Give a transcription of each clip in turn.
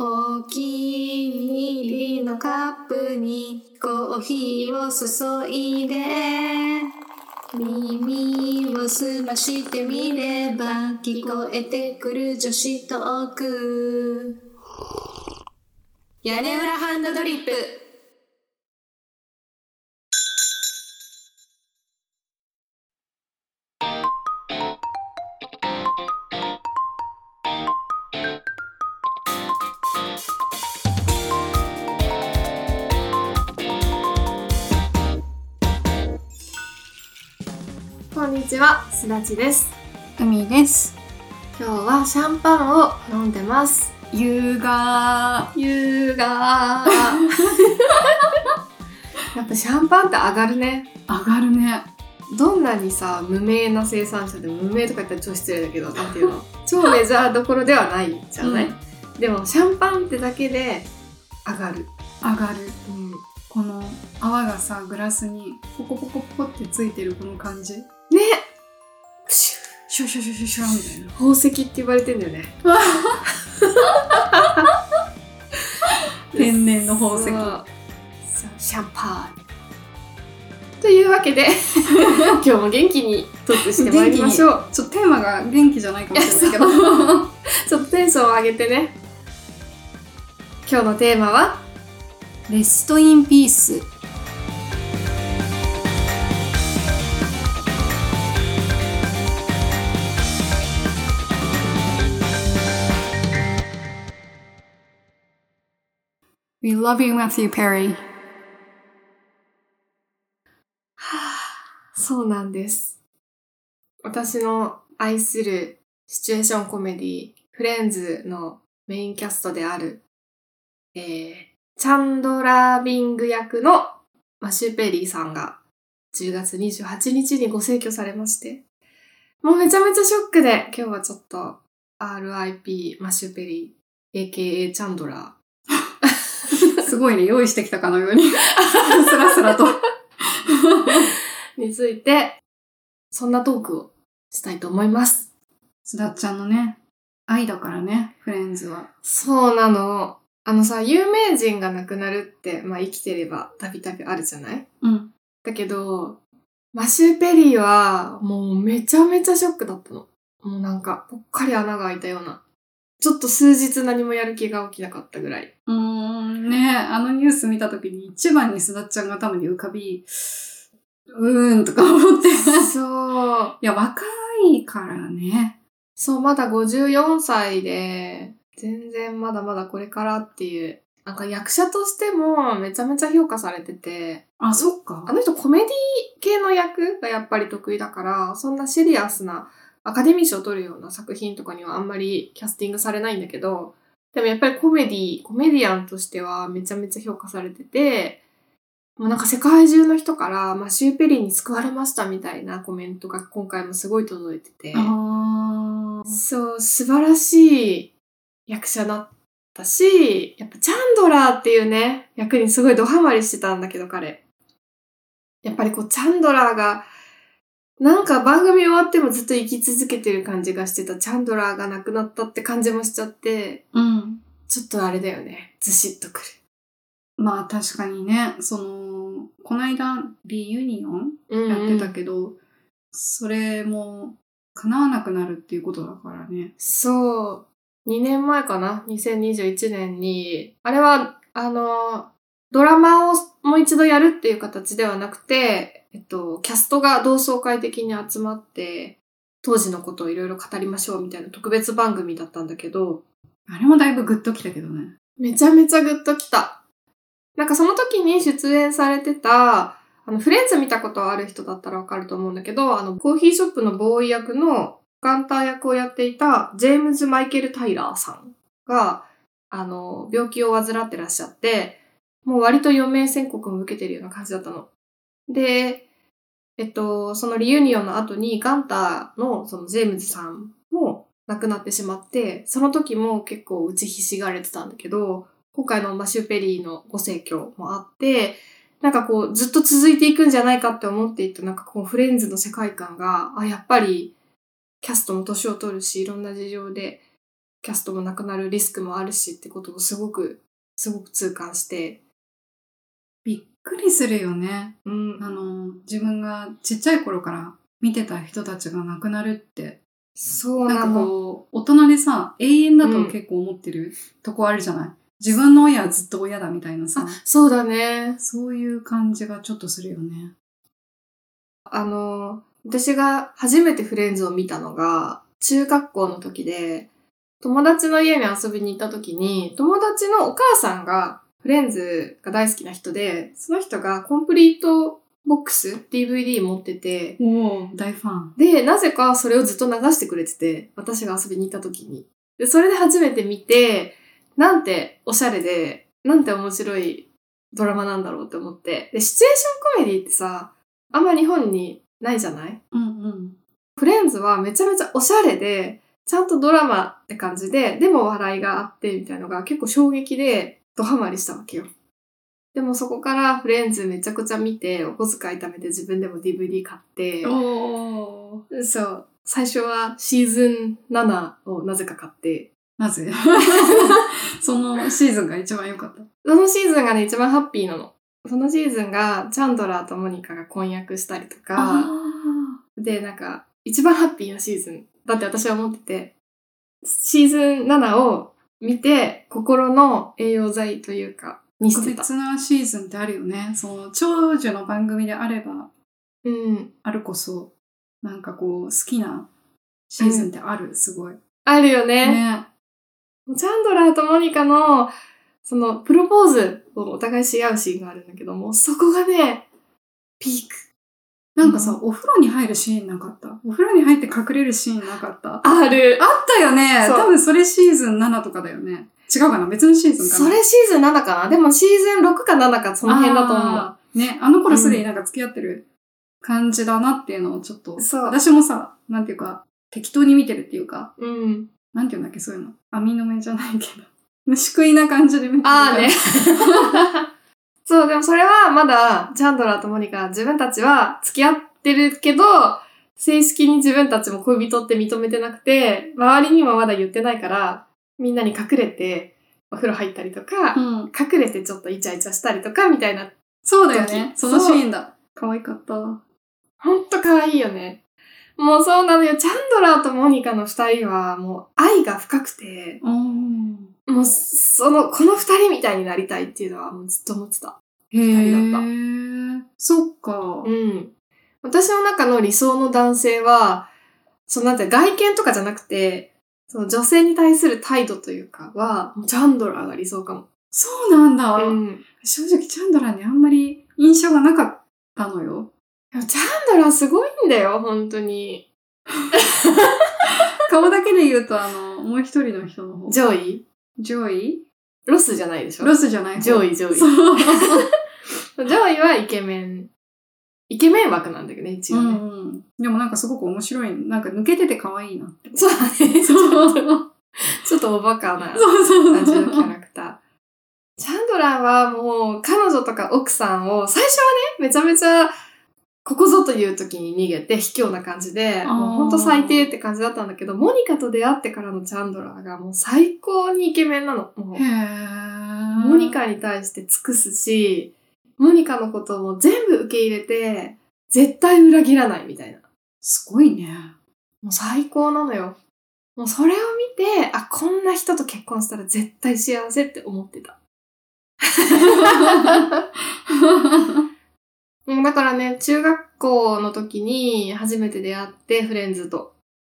お気に入りのカップにコーヒーを注いで。耳を澄ましてみれば聞こえてくる女子トーク。屋根裏ハンドドリップ。にちは、すだちです。海です。今日はシャンパンを飲んでます。優雅。優雅 やっぱシャンパンって上がるね。上がるね。どんなにさ、無名な生産者でも無名とか言ったら超失礼だけど、なんていうの？超メジャーどころではないじゃない、うんでもシャンパンってだけで上がる。上がる。うん、この泡がさ、グラスにポコポコポコってついてるこの感じ。ねシュシュシュシュシュシュみたいな。宝石って言われてんだよね。天然の宝石シャンパン。というわけで、今日も元気にトークしてまいりましょう。ちょっとテーマが元気じゃないかもしれないけど。ちょっとテンションを上げてね。今日のテーマは、レストインピース。We love you, Matthew Perry. そうなんです。私の愛するシチュエーションコメディ、フレンズのメインキャストである、えー、チャンドラービング役のマシュペリーさんが10月28日にご逝去されまして、もうめちゃめちゃショックで、今日はちょっと RIP マシュペリー、AKA チャンドラー、ごいね、用意してきたかのように。スラスラと。について、そんなトークをしたいと思います。すだっちゃんのね、愛だからね、フレンズは。そうなの。あのさ、有名人が亡くなるって、まあ生きてればたびたびあるじゃない？うん。だけど、マシュー・ペリーはもうめちゃめちゃショックだったの。もうなんか、ぽっかり穴が開いたような。ちょっと数日何もやる気が起きなかったぐらい。うーん、ねあのニュース見たときに一番にすだっちゃんが頭に浮かび、うーんとか思って。そう。いや、若いからね。そう、まだ54歳で、全然まだまだこれからっていう。なんか役者としてもめちゃめちゃ評価されてて、あ、そっかあ。の人コメディ系の役がやっぱり得意だから、そんなシリアスなアカデミー賞を取るような作品とかにはあんまりキャスティングされないんだけど、でもやっぱりコメディ、コメディアンとしてはめちゃめちゃ評価されてて、もうなんか世界中の人から、マシュー・ペリーに救われましたみたいなコメントが今回もすごい届いてて、そう、素晴らしい役者だったし、やっぱチャンドラーっていうね、役にすごいドハマりしてたんだけど彼。やっぱりこう、チャンドラーが、なんか番組終わってもずっと生き続けてる感じがしてたチャンドラーが亡くなったって感じもしちゃって、うん。ちょっとあれだよね。ずしっとくる。まあ確かにね、その、この間、リユニオンうんやってたけど、それも叶わなくなるっていうことだからね。そう。2年前かな ?2021 年に、あれは、あの、ドラマをもう一度やるっていう形ではなくて、えっと、キャストが同窓会的に集まって、当時のことをいろいろ語りましょうみたいな特別番組だったんだけど、あれもだいぶグッときたけどね。めちゃめちゃグッときた。なんかその時に出演されてた、あの、フレンズ見たことある人だったらわかると思うんだけど、あの、コーヒーショップのボーイ役のガンター役をやっていたジェームズ・マイケル・タイラーさんが、あの、病気を患ってらっしゃって、もう割と余命宣告も受けてるような感じだったの。で、えっと、そのリユニオンの後にガンターのそのジェームズさんも亡くなってしまって、その時も結構打ちひしがれてたんだけど、今回のマシュー・ペリーのご逝去もあって、なんかこうずっと続いていくんじゃないかって思っていたなんかこうフレンズの世界観が、あ、やっぱりキャストも年を取るし、いろんな事情でキャストも亡くなるリスクもあるしってことをすごく、すごく痛感して。びっくりするよね。うん。あの、自分がちっちゃい頃から見てた人たちが亡くなるって。そうなんの。こう、大人でさ、永遠だと結構思ってるとこあるじゃない、自分の親はずっと親だみたいなさあ。、そうだね。そういう感じがちょっとするよね。あの、私が初めてフレンズを見たのが、中学校の時で、友達の家に遊びに行った時に、友達のお母さんがフレンズが大好きな人で、その人がコンプリートボックス、DVD 持ってて、大ファン。で、なぜかそれをずっと流してくれてて、私が遊びに行った時に。で、それで初めて見て、なんておしゃれで、なんて面白いドラマなんだろうって思って。で、シチュエーションコメディってさ、あんま日本にないじゃない？うんうん。フレンズはめちゃめちゃおしゃれで、ちゃんとドラマって感じで、でも笑いがあってみたいなのが結構衝撃で、ドハマりしたわけよ。でもそこからフレンズめちゃくちゃ見て、お小遣い貯めて自分でも DVD 買って、そう。最初はシーズン7をなぜか買って、なぜ？そのシーズンが一番良かった。そのシーズンがね、一番ハッピーなの。そのシーズンが、チャンドラーとモニカが婚約したりとか、あで、なんか、一番ハッピーなシーズン。だって私は思ってて、シーズン7を見て、心の栄養剤というか、にしてた。特別なシーズンってあるよね。その、長寿の番組であれば、うん。あるこそ、なんかこう、好きなシーズンってある、すごい。あるよね。ね。チャンドラーとモニカの、その、プロポーズをお互いし合うシーンがあるんだけども、そこがね、ピーク。なんかさ、お風呂に入るシーンなかった？お風呂に入って隠れるシーンなかった？あある。ったよねそう多分それシーズン7とかだよね。違うかな？別のシーズンかな？それシーズン7かな？でもシーズン6か7かその辺だと思あーね、あの頃すでになんか付き合ってる感じだなっていうのをちょっと、そう私もさ、なんていうか、適当に見てるっていうか、う。うん。なんていうんだっけ、そういうの。網の目じゃないけど。虫食いな感じで見てるああね。そう、でもそれはまだ、チャンドラーとモニカ、自分たちは付き合ってるけど、正式に自分たちも恋人って認めてなくて、周りにもまだ言ってないから、みんなに隠れて、お風呂入ったりとか、うん。隠れてちょっとイチャイチャしたりとか、みたいな。そうだよね。時そのシーンだ。可愛かった。ほんと可愛いよね。もうそうなのよ。チャンドラーとモニカの二人はもう愛が深くて、うん。もうその、この二人みたいになりたいっていうのはもうずっと思ってた。へ人だったえ。そっか。うん。私の中の理想の男性は、そのなんて外見とかじゃなくて、その女性に対する態度というかは、もうチャンドラーが理想かも。そうなんだ。うん。正直チャンドラーにあんまり印象がなかったのよ。チャンドラーすごいんだよ、本当に。顔だけで言うと、あの、もう一人の人の方。ジョイジョイロスじゃないでしょ？ロスじゃない方ジョイ、ジョイ。そう。ジョイはイケメン。イケメン枠なんだけどね、一応ね。んうん。でもなんかすごく面白い。なんか抜けてて可愛いなって。そうだね。そう。ちょっとおバカな感じのキャラクター。チャンドラーはもう彼女とか奥さんを最初はね、めちゃめちゃここぞという時に逃げて卑怯な感じで、もうほんと最低って感じだったんだけど、モニカと出会ってからのチャンドラーがもう最高にイケメンなの。もうモニカに対して尽くすし、モニカのことも全部受け入れて、絶対裏切らないみたいな。すごいね。もう最高なのよ。もうそれを見て、あ、こんな人と結婚したら絶対幸せって思ってた。うんだからね、中学校の時に初めて出会って、フレンズと。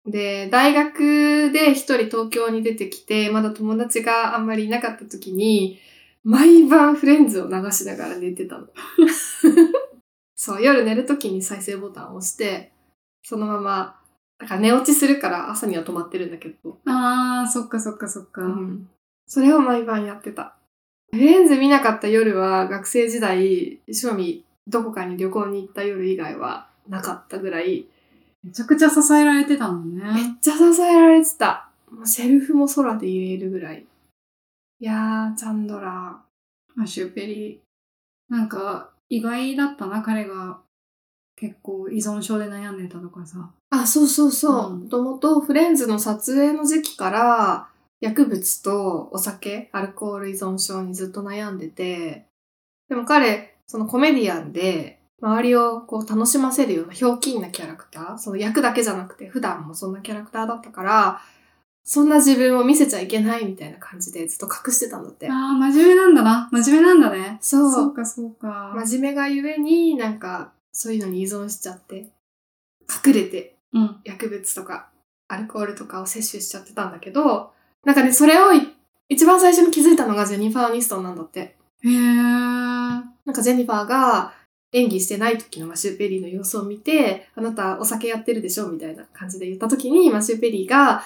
で、大学で一人東京に出てきて、まだ友達があんまりいなかった時に、毎晩フレンズを流しながら寝てたの。そう、夜寝る時に再生ボタンを押して、そのまま、だから寝落ちするから朝には止まってるんだけど、あー、そっかそっかそっか。うん。それを毎晩やってた。フレンズ見なかった夜は学生時代、正味どこかに旅行に行った夜以外はなかったぐらい、めちゃくちゃ支えられてたのめっね。ちゃ支えられてた。もうセルフも空で言えるぐらい。いやー、チャンドラアシュペリー。なんか、意外だったな、彼が結構依存症で悩んでたとかさ。ー。あ、そうそうそう。うんもともとフレンズの撮影の時期から、薬物とお酒、アルコール依存症にずっと悩んでて、でも彼、そのコメディアンで、周りをこう楽しませるようなひょうきんなキャラクター、その役だけじゃなくて普段もそんなキャラクターだったから、そんな自分を見せちゃいけないみたいな感じでずっと隠してたんだって。ああ、真面目なんだな。真面目なんだね。そうそうか、そうか。真面目がゆえになんかそういうのに依存しちゃって、隠れてうん。薬物とかアルコールとかを摂取しちゃってたんだけど、なんかね、それをい一番最初に気づいたのがジェニファー・アニストンなんだって。へえ。なんかジェニファーが演技してない時のマシュー・ペリーの様子を見て、あなたお酒やってるでしょみたいな感じで言った時にマシュー・ペリーが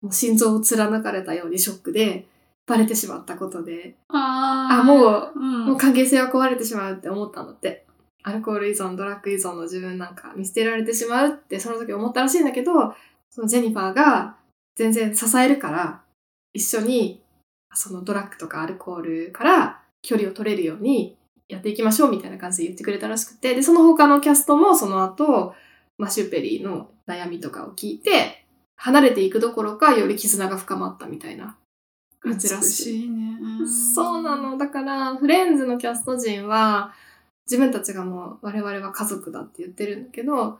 もう心臓を貫かれたようにショックでバレてしまったことで、ああ。あ、もう、うん。もう関係性は壊れてしまうって思ったんだって。アルコール依存、ドラッグ依存の自分なんか見捨てられてしまうってその時思ったらしいんだけど、そのジェニファーが全然支えるから、一緒にそのドラッグとかアルコールから距離を取れるようにやっていきましょうみたいな感じで言ってくれたらしくて、で、その他のキャストもその後、マシューペリーの悩みとかを聞いて、離れていくどころかより絆が深まったみたいな感じら美しい。しいね。そうなの。だから、フレンズのキャスト陣は、自分たちがもう我々は家族だって言ってるんだけど、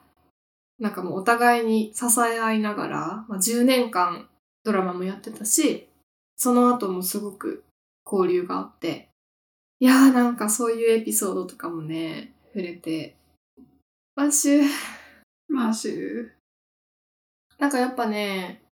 なんかもうお互いに支え合いながら、まあ、10年間ドラマもやってたし、その後もすごく交流があって、いやーなんかそういうエピソードとかもね、触れて、マッシュ、マシュー。なんかやっぱね、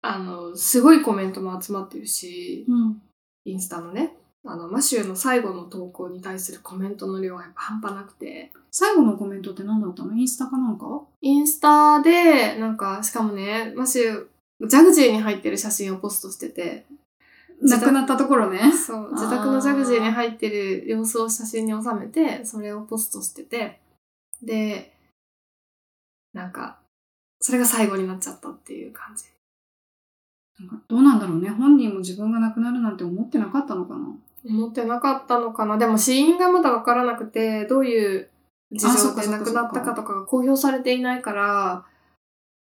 あの、すごいコメントも集まってるし、うん。インスタのね、あの、マシューの最後の投稿に対するコメントの量がやっぱ半端なくて、最後のコメントって何だったの？インスタかなんか？インスタで、なんか、しかもね、マシュー、ジャグジーに入ってる写真をポストしてて、亡くなったところね。そう、自宅のジャグジーに入ってる様子を写真に収めて、それをポストしてて、で、なんか、それが最後になっちゃったっていう感じ。なんかどうなんだろうね。本人も自分が亡くなるなんて思ってなかったのかな。思ってなかったのかな。でも死因がまだわからなくて、どういう事情で亡くなったかとかが公表されていないから、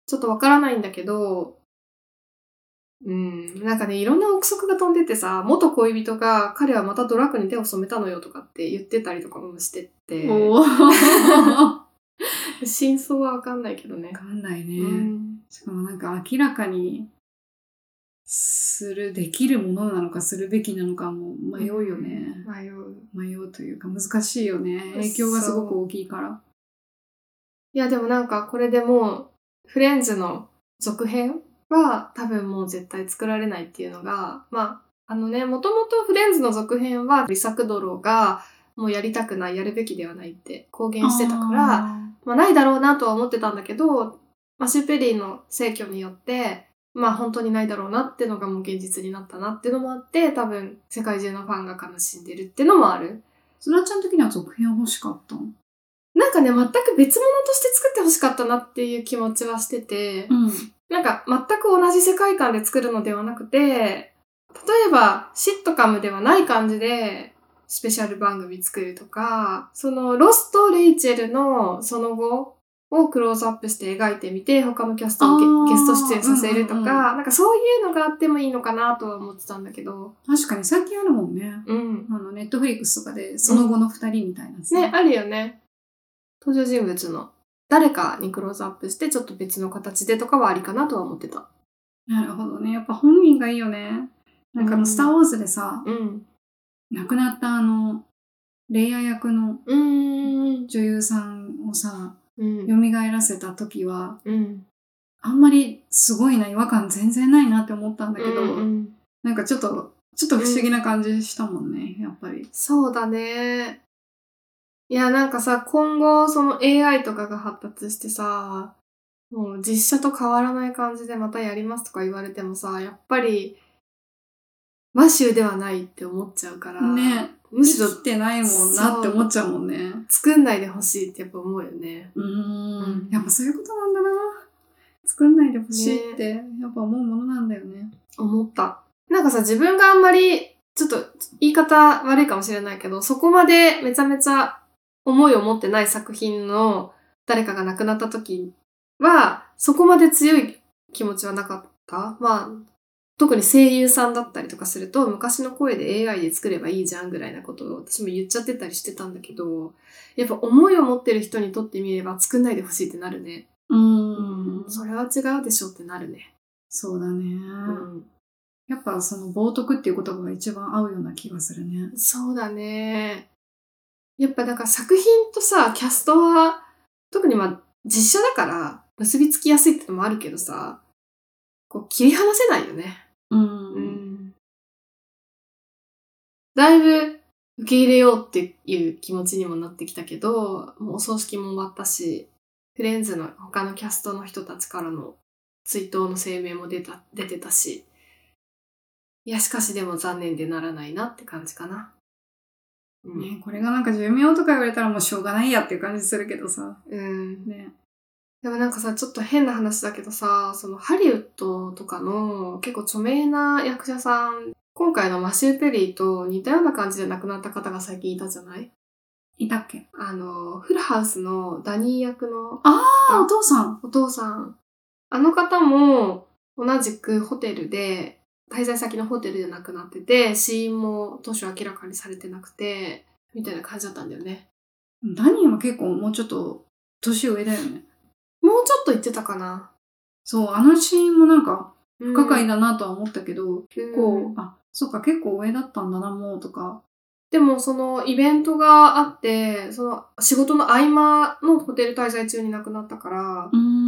ちょっとわからないんだけど、うん、なんかね、いろんな憶測が飛んでてさ、元恋人が彼はまたドラッグに手を染めたのよとかって言ってたりとかもしてて、おー。真相はわかんないけどねわ。かんないね。うん、しかもなんか明らかにする、できるものなのかするべきなのかも迷うよね。迷う。迷うというか難しいよね。影響がすごく大きいから。いや、でもなんかこれでもう、フレンズの続編は多分もう絶対作られないっていうのが、まあ、あのね、もともとフレンズの続編はリサクドロがもうやりたくない、やるべきではないって公言してたから、あまあないだろうなとは思ってたんだけど、マシューペリーの逝去によって、まあ本当にないだろうなってのがもう現実になったなっていうのもあって、多分世界中のファンが悲しんでるっていうのもある。ーそらちゃん的には続編欲しかったの？なんかね、全く別物として作ってほしかったなっていう気持ちはしてて、うん。なんか全く同じ世界観で作るのではなくて、例えばシットカムではない感じでスペシャル番組作るとか、そのロスとレイチェルのその後をクローズアップして描いてみて、他のキャストをゲスト出演させるとか、うんうんうんなんかそういうのがあってもいいのかなとは思ってたんだけど、確かに最近あるもんね。うん。あの、 Netflix とかでその後の二人みたいなさね、あるよね。登場人物の誰かにクローズアップしてちょっと別の形でとかはありかなとは思ってた。なるほどね。やっぱ本人がいいよね。なんかあの、うんスター・ウォーズでさ、うん。亡くなったあの、レイヤー役の。女優さんをさ、うん。蘇らせた時は、うん。あんまりすごいな、違和感全然ないなって思ったんだけど、うんうんなんかちょっと、ちょっと不思議な感じしたもんね、やっぱり。そうだね。いや、なんかさ、今後、その AI とかが発達してさ、もう実写と変わらない感じでまたやりますとか言われてもさ、やっぱり、マシューではないって思っちゃうから、ね。むしろ生きてないもんなって思っちゃうもんね。作んないでほしいってやっぱ思うよね。うんん。やっぱそういうことなんだな。作んないでほしいって、やっぱ思うものなんだよね。思った。なんかさ、自分があんまり、ちょっと言い方悪いかもしれないけど、そこまでめちゃめちゃ思いを持ってない作品の誰かが亡くなった時は、そこまで強い気持ちはなかった。まあ、特に声優さんだったりとかすると、昔の声で AI で作ればいいじゃんぐらいなことを私も言っちゃってたりしてたんだけど、やっぱ思いを持ってる人にとってみれば作んないでほしいってなるね。うん。それは違うでしょってなるね。そうだね。うん。やっぱその冒涜っていう言葉が一番合うような気がするね。そうだね。やっぱだから作品とさ、キャストは、特にまあ実写だから結びつきやすいってのもあるけどさ、こう切り離せないよね。うん。うん。だいぶ受け入れようっていう気持ちにもなってきたけど、もうお葬式も終わったし、フレンズの他のキャストの人たちからの追悼の声明も出た、出てたし、いや、しかしでも残念でならないなって感じかな。うん。ね、これがなんか寿命とか言われたらもうしょうがないやっていう感じするけどさ。うん。ね。でもなんかさ、ちょっと変な話だけどさ、そのハリウッドとかの結構著名な役者さん、今回のマシュー・ペリーと似たような感じで亡くなった方が最近いたじゃない？いたっけ？あの、フルハウスのダニー役のああ、お父さん。お父さん。あの方も同じくホテルで、滞在先のホテルで亡くなってて、死因も当初明らかにされてなくて、みたいな感じだったんだよね。ダニーは結構もうちょっと年上だよね。もうちょっと言ってたかな。そう、あのシーンもなんか不不可解だなとは思ったけど、結構、うんあ、そっか、結構上だったんだな、もうとか。でもそのイベントがあって、その仕事の合間のホテル滞在中に亡くなったから、うーん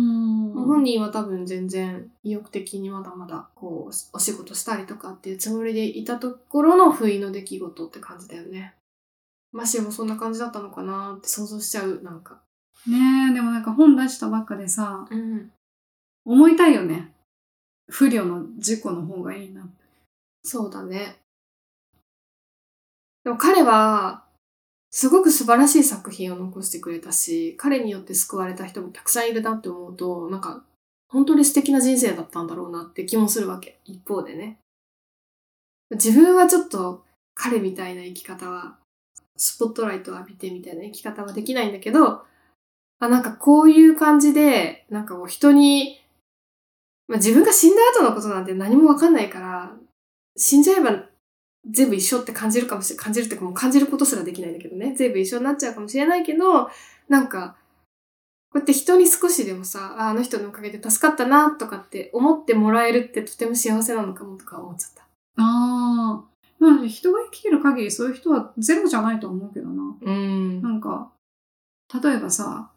本人は多分全然意欲的にまだまだこうお仕事したりとかっていうつもりでいたところの不意の出来事って感じだよね。マシもそんな感じだったのかなって想像しちゃう、なんか。ねえ、でもなんか本出したばっかでさ、うん。思いたいよね。不慮の事故の方がいいな。そうだね。でも彼は、すごく素晴らしい作品を残してくれたし、彼によって救われた人もたくさんいるなって思うと、なんか、本当に素敵な人生だったんだろうなって気もするわけ。一方でね。自分はちょっと彼みたいな生き方は、スポットライトを浴びてみたいな生き方はできないんだけど、あ、なんかこういう感じで、なんかこう人に、まあ、自分が死んだ後のことなんて何もわかんないから、死んじゃえば全部一緒って感じるかもしれない。感じるってかもう感じることすらできないんだけどね。全部一緒になっちゃうかもしれないけど、なんか、こうやって人に少しでもさ、ああの人のおかげで助かったなとかって思ってもらえるってとても幸せなのかもとか思っちゃった。ああ。まあ、人が生きてる限りそういう人はゼロじゃないと思うけどな。うんなんか、例えばさ、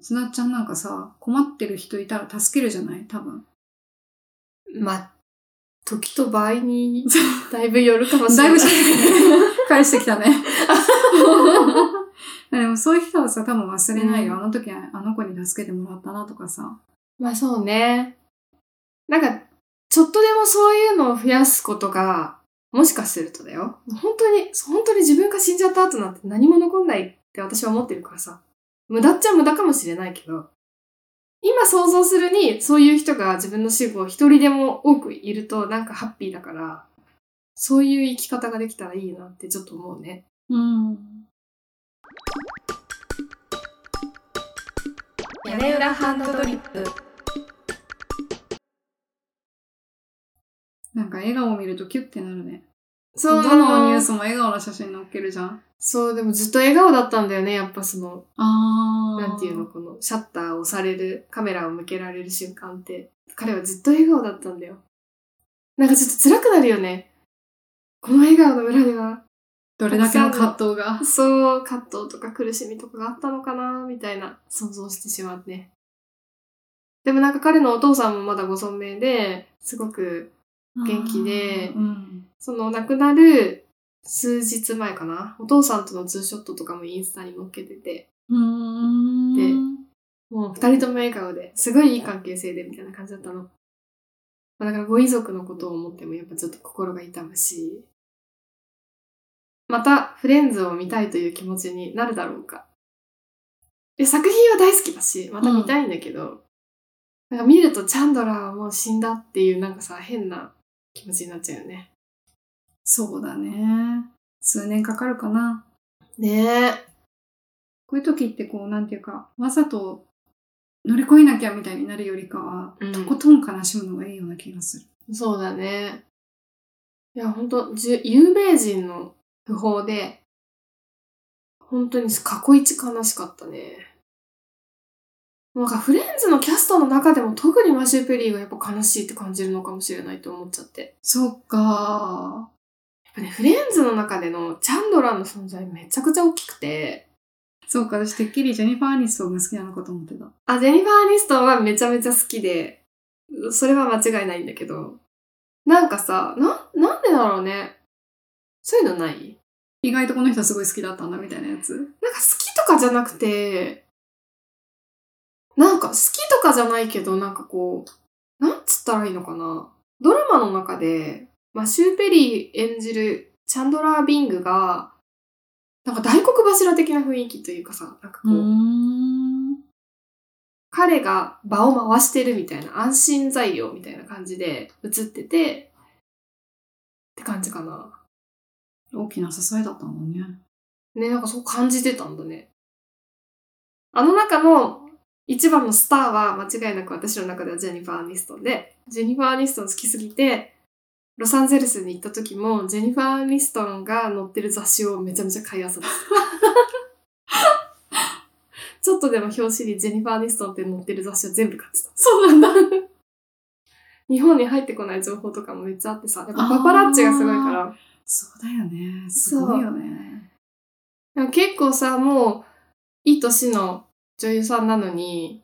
すなっちゃんなんかさ、困ってる人いたら助けるじゃない？多分。まあ、時と場合にだいぶよるかもしれない。だいぶ 返してきたね。でもそういう人はさ、多分忘れないよ。うんあの時はあの子に助けてもらったなとかさ。まあそうね。なんか、ちょっとでもそういうのを増やすことが、もしかするとだよ。本当に、本当に自分が死んじゃった後なんて何も残んないって私は思ってるからさ。無駄っちゃ無駄かもしれないけど、今想像するに、そういう人が自分の死後一人でも多くいるとなんかハッピーだから、そういう生き方ができたらいいなってちょっと思うね。うん。屋根裏ハンドドリップ。なんか笑顔を見るとキュッてなるね。そうどのニュースも笑顔の写真載っけるじゃん。そう、でもずっと笑顔だったんだよね、やっぱその、あー。なんていうの、このシャッターを押される、カメラを向けられる瞬間って、彼はずっと笑顔だったんだよ。なんかちょっと辛くなるよね。この笑顔の裏では、どれだけの葛藤が。そう、葛藤とか苦しみとかがあったのかな、みたいな想像してしまうね。でもなんか彼のお父さんもまだご存命で、すごく元気でうん。その亡くなる数日前かな、お父さんとのツーショットとかもインスタに載っけてて。でもう二人とも笑顔で、すごいいい関係性でみたいな感じだったの。まあだからご遺族のことを思ってもやっぱちょっと心が痛むし、またフレンズを見たいという気持ちになるだろうか。で作品は大好きだし、また見たいんだけど、なんか見るとチャンドラーはもう死んだっていうなんかさ、変な気持ちになっちゃうよね。そうだね。数年かかるかな。ねえ。こういう時ってこう、なんていうか、わざと乗り越えなきゃみたいになるよりかは、うんとことん悲しむのがいいような気がする。そうだね。いや、ほんと、じゅ有名人の訃報で、本当に過去一悲しかったね。なんかフレンズのキャストの中でも特にマシュー・ペリーがやっぱ悲しいって感じるのかもしれないと思っちゃって。そっかぱね、フレンズの中でのチャンドラーの存在めちゃくちゃ大きくて、そうか、私てっきりジェニファー・アニストンが好きなのかと思ってた。あ、ジェニファー・アニストンはめちゃめちゃ好きで、それは間違いないんだけど、なんかさ、な、なんでだろうね。そういうのない？意外とこの人すごい好きだったんだみたいなやつ。なんか好きとかじゃなくて、なんか好きとかじゃないけど、なんかこう、なんつったらいいのかな。ドラマの中で、マシュー・ペリー演じるチャンドラー・ビングが、なんか大黒柱的な雰囲気というかさ、なんかこう、ん。彼が場を回してるみたいな安心材料みたいな感じで映ってて、って感じかな。大きな支えだったもんね。ね、なんかそう感じてたんだね。あの中の一番のスターは間違いなく私の中ではジェニファー・アニストンで、ジェニファー・アニストン好きすぎて、ロサンゼルスに行った時も、ジェニファー・アニストンが載ってる雑誌をめちゃめちゃ買い漁った。ちょっとでも表紙にジェニファー・アニストンって載ってる雑誌を全部買ってた。そうなんだ。日本に入ってこない情報とかもめっちゃあってさ、やっぱパパラッチがすごいから。そうだよね。すごいよね。でも結構さ、もう、いい年の女優さんなのに、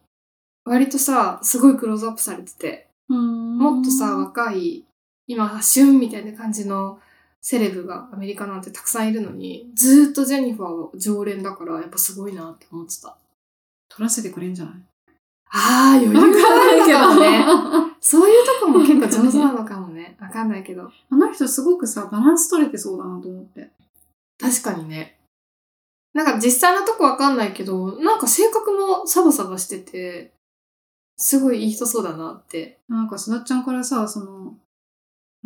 割とさ、すごいクローズアップされてて、ももっとさ、若い、今、旬みたいな感じのセレブがアメリカなんてたくさんいるのに、ずーっとジェニファーは常連だから、やっぱすごいなって思ってた。取らせてくれんじゃない？あー、余裕がないけどね。そういうとこも結構上手なのかもね。わかんないけど。あの人すごくさ、バランス取れてそうだなと思って。確かにね。なんか実際のとこわかんないけど、なんか性格もサバサバしてて、すごいいい人そうだなって。なんか、すだっちゃんからさ、その、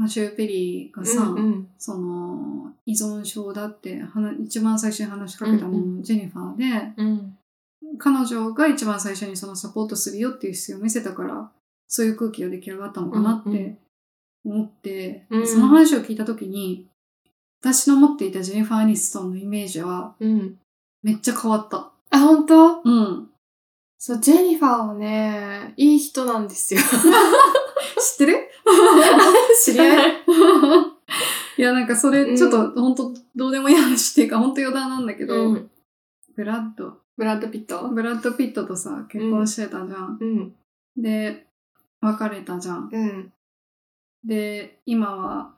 マシュー・ペリーがさ、うんうんその、依存症だって一番最初に話しかけたのも、うんジェニファーで、うん。彼女が一番最初にそのサポートするよっていう姿勢を見せたから、そういう空気が出来上がったのかなって思って、うんその話を聞いたときに、私の持っていたジェニファー・アニストンのイメージはうん。めっちゃ変わった。あ、本当？うん。そう、ジェニファーはね、いい人なんですよ。知ってる？知り合いいや、なんかそれ、ちょっと、本当どうでもいい話っていうか、本当余談なんだけど、うん。ブラッド、ブラッド・ピット？ブラッド・ピットとさ、結婚してたじゃん。うん。で、別れたじゃん。うん。で、今は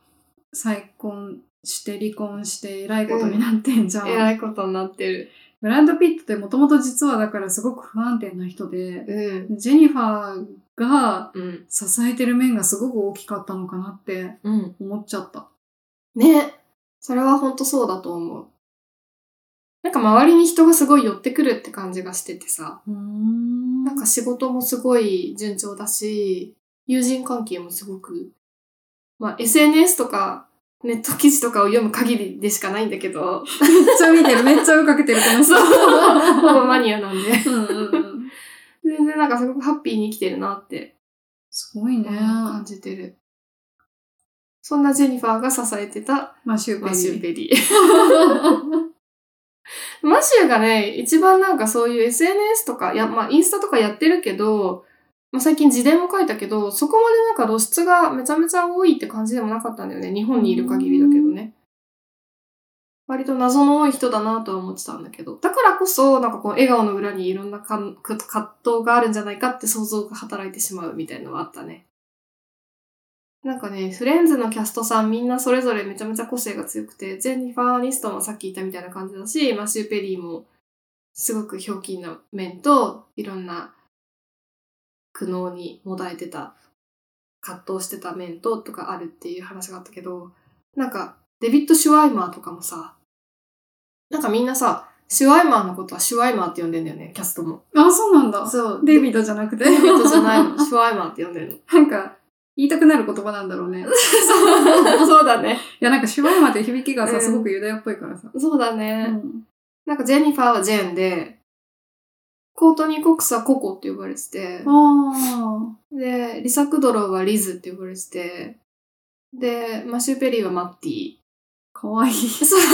再婚して離婚してえらいことになってんじゃん。えらいことになってる。ブラッド・ピットってもともと実はだからすごく不安定な人で、うん。ジェニファーがうん。支えてる面がすごく大きかったのかなってうん。思っちゃった。ね。それは本当そうだと思う。なんか周りに人がすごい寄ってくるって感じがしててさ。うんなんか仕事もすごい順調だし、友人関係もすごく、まあ SNS とかネット記事とかを読む限りでしかないんだけど、めっちゃ見てる、めっちゃ追いかけてる、この人。そう、ほぼマニアなんで。全然なんかすごくハッピーに生きてるなってすごいね。感じてる。そんなジェニファーが支えてたマシューペリー。マシュー・ペリー。マシューがね、一番なんかそういう SNS とか、や、まあインスタとかやってるけど、まあ最近自伝も書いたけど、そこまでなんか露出がめちゃめちゃ多いって感じでもなかったんだよね。日本にいる限りだけどね。割と謎の多い人だなとは思ってたんだけど。だからこそ、なんかこう笑顔の裏にいろんな葛藤があるんじゃないかって想像が働いてしまうみたいなのはあったね。なんかね、フレンズのキャストさんみんなそれぞれめちゃめちゃ個性が強くて、ジェニファー・アニストンはさっき言ったみたいな感じだし、マシュー・ペリーもすごくひょうきんな面と、いろんな苦悩にもだえてた、葛藤してた面ととかあるっていう話があったけど、なんかデビッド・シュワイマーとかもさ、なんかみんなさ、シュワイマーのことはシュワイマーって呼んでんだよね、キャストも。あ、そうなんだ。そう。デイビッドじゃなくて。デイビッドじゃないの。シュワイマーって呼んでるの。なんか、言いたくなる言葉なんだろうね。いそうそうだね。や、なんか、シュワイマーって響きがさ、うんすごくユダヤっぽいからさ。そうだうね。ん。なんかジェニファーはジェーンで、コートニー・コックスはココって呼ばれてて、あで、リサ・クドローはリズって呼ばれてて、で、マシュー・ペリーはマッティ。あ、かわいい。そう。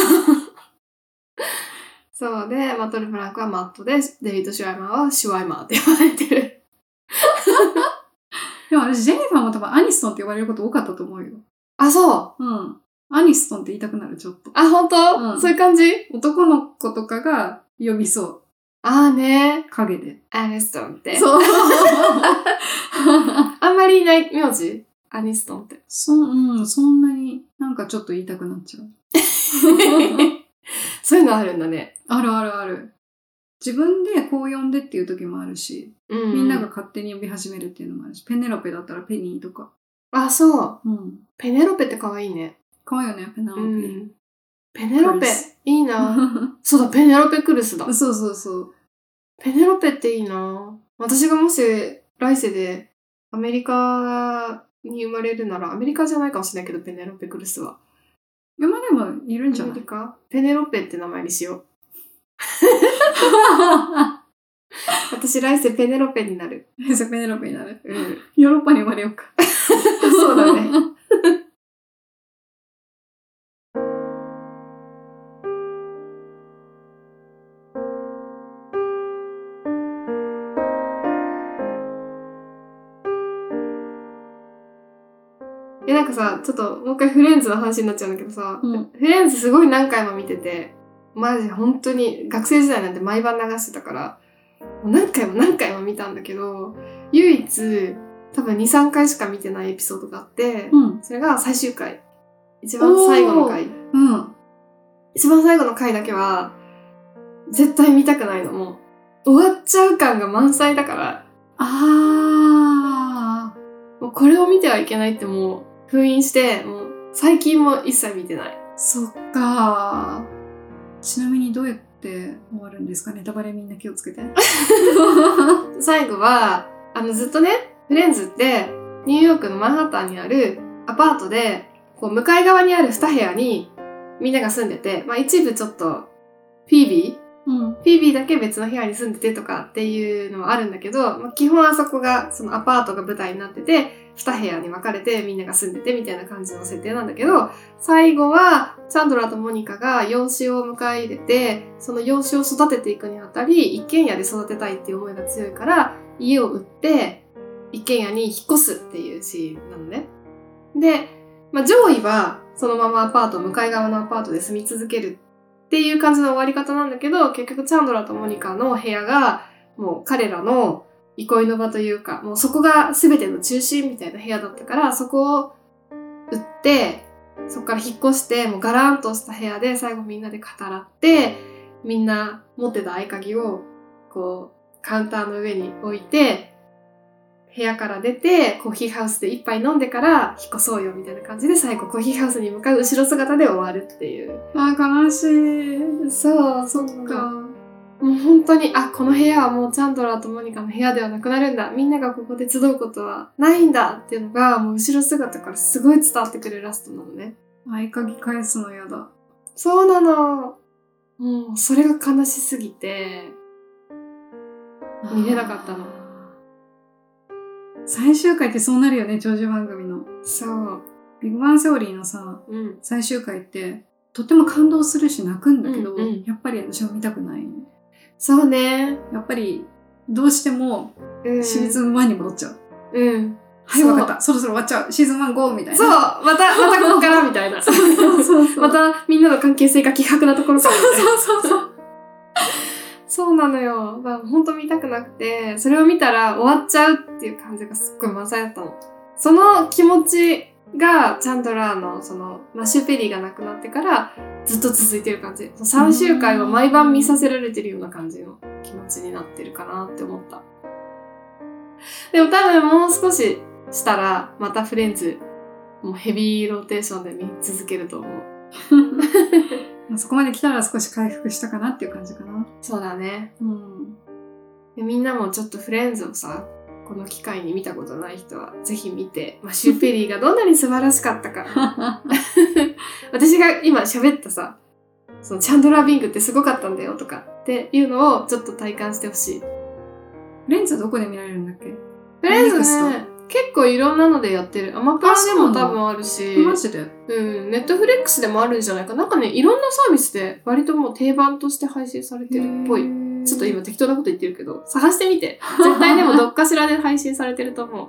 そうで、マット・ルブランクはマットで、デビッド・シュワイマーはシュワイマーって呼ばれてる。でも私、ジェニファーも多分アニストンって呼ばれること多かったと思うよ。あ、そう。うん。アニストンって言いたくなる、ちょっと。あ、本当、うんそういう感じ？男の子とかが呼びそう。ああね。影で。アニストンって。そう。あんまりいない名字？アニストンって。そうん、そんなになんかちょっと言いたくなっちゃう。そういうのあるんだね。あるあるある。自分でこう呼んでっていう時もあるし、うんみんなが。勝手に呼び始めるっていうのもあるし、ペネロペだったらペニーとか。あ、そう。うん。ペネロペって可愛いね。かわいいよね、ペネロペ。うん。ペネロペいいな。そうだ、ペネロペクルスだ。そうそうそう。ペネロペっていいな私がもし来世でアメリカに生まれるなら、アメリカじゃないかもしれないけど、ペネロペクルスは。いや、まあでもいるんじアゃない？メリカ？ペネロペって名前にしよう。私来世ペネロペになる。ペネロペになる。うん。ヨーロッパに生まれようか。そうだね。なんかさ、ちょっともう一回フレンズの話になっちゃうんだけどさ、うんフレンズすごい何回も見てて、マジ本当に学生時代なんて毎晩流してたから、何回も何回も見たんだけど、唯一多分2、3回しか見てないエピソードがあって、うん。それが最終回。一番最後の回。うん。一番最後の回だけは、絶対見たくないの。もう、終わっちゃう感が満載だから、あもうこれを見てはいけないってもう封印して、もう最近も一切見てない。ー、そっかちなみにどうやって終わるんですかネタバレみんな気をつけて。最後は、あのずっとね、フレンズってニューヨークのマンハッタンにあるアパートで、こう向かい側にある2部屋にみんなが住んでて、まあ一部ちょっと、フィービーうん。フィービーだけ別の部屋に住んでてとかっていうのはあるんだけど、まあ、基本あそこが、そのアパートが舞台になってて、二部屋に分かれてみんなが住んでてみたいな感じの設定なんだけど、最後は、チャンドラとモニカが養子を迎え入れて、その養子を育てていくにあたり、一軒家で育てたいっていう思いが強いから、家を売って、一軒家に引っ越すっていうシーンなのね。で、まあ、上位は、そのままアパート、向かい側のアパートで住み続けるっていう感じの終わり方なんだけど、結局チャンドラとモニカの部屋が、もう彼らの憩いの場というか、もうそこが全ての中心みたいな部屋だったから、そこを売って、そこから引っ越して、もうガランとした部屋で最後みんなで語らって、みんな持ってた合鍵を、こう、カウンターの上に置いて、部屋から出て、コーヒーハウスで一杯飲んでから引っ越そうよみたいな感じで最後コーヒーハウスに向かう後ろ姿で終わるっていう。あー、悲しい。そう、そっか。もう本当に、あ、この部屋はもうチャンドラーとモニカの部屋ではなくなるんだ。みんながここで集うことはないんだっていうのが、もう後ろ姿からすごい伝わってくるラストなのね。合鍵返すのやだ。そうなの。もう、それが悲しすぎて、見れなかったの。最終回ってそうなるよね、長寿番組の。そう。ビッグバンセオリーのさ、うん。最終回って、とても感動するし泣くんだけど、うんうんやっぱり私は見たくない。そうね。やっぱり、どうしてもうん。シーズン1に戻っちゃう。うん。はい、わかった。そろそろ終わっちゃう。シーズン1 GO! みたいな。そうまた、またここからみたいな。そうそうそうそう。またみんなの関係性が希薄なところからみたいな。そうそうそう。そうなのよ。だから本当見たくなくて、それを見たら終わっちゃうっていう感じがすっごい満載だったの。その気持ちが、チャンドラーの、その、マッシュペリーが亡くなってから、ずっと続いてる感じ。3週間を毎晩見させられてるような感じの気持ちになってるかなって思った。でも多分もう少ししたら、またフレンズ、もうヘビーローテーションで見続けると思う。そこまで来たら少し回復したかなっていう感じかな。そうだね。うん。でみんなもちょっとフレンズをさ、この機会に見たことない人はぜひ見て、マッシュペリーがどんなに素晴らしかったか。私が今喋ったさ、そのチャンドラー・ビングってすごかったんだよとかっていうのをちょっと体感してほしい。フレンズはどこで見られるんだっけ？フレンズね、結構いろんなのでやってる。アマプラでも多分あるし、マジで？うん、ネットフレックスでもあるんじゃないか。なんかね、いろんなサービスで割ともう定番として配信されてるっぽい。ちょっと今適当なこと言ってるけど、探してみて。絶対でもどっかしらで配信されてると思う。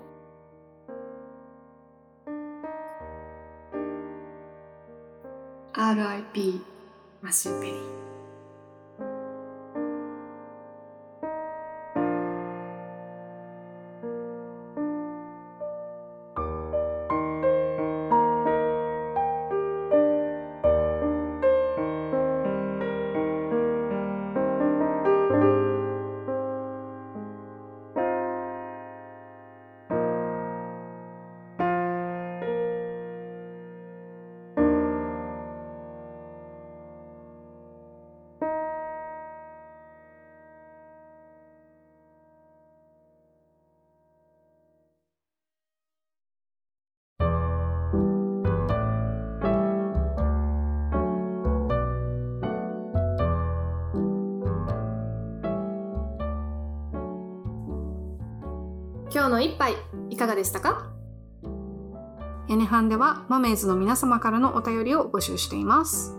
RIP マシュペリー。今日の一杯いかがでしたか？屋根班ではマメーズの皆様からのお便りを募集しています。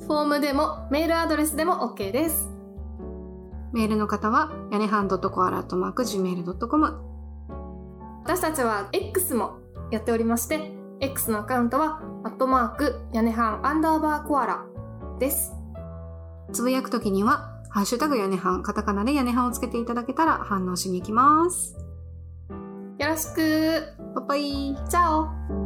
フォームでもメールアドレスでも OK です。メールの方は屋根班 .coala.gmail.com 私たちは X もやっておりまして、X のアカウントは、アットマーク、屋根半アンダーバーコアラです。つぶやくときには、ハッシュタグ屋根班、カタカナで屋根班をつけていただけたら反応しに行きます。よろしく。バイバイ。チャオ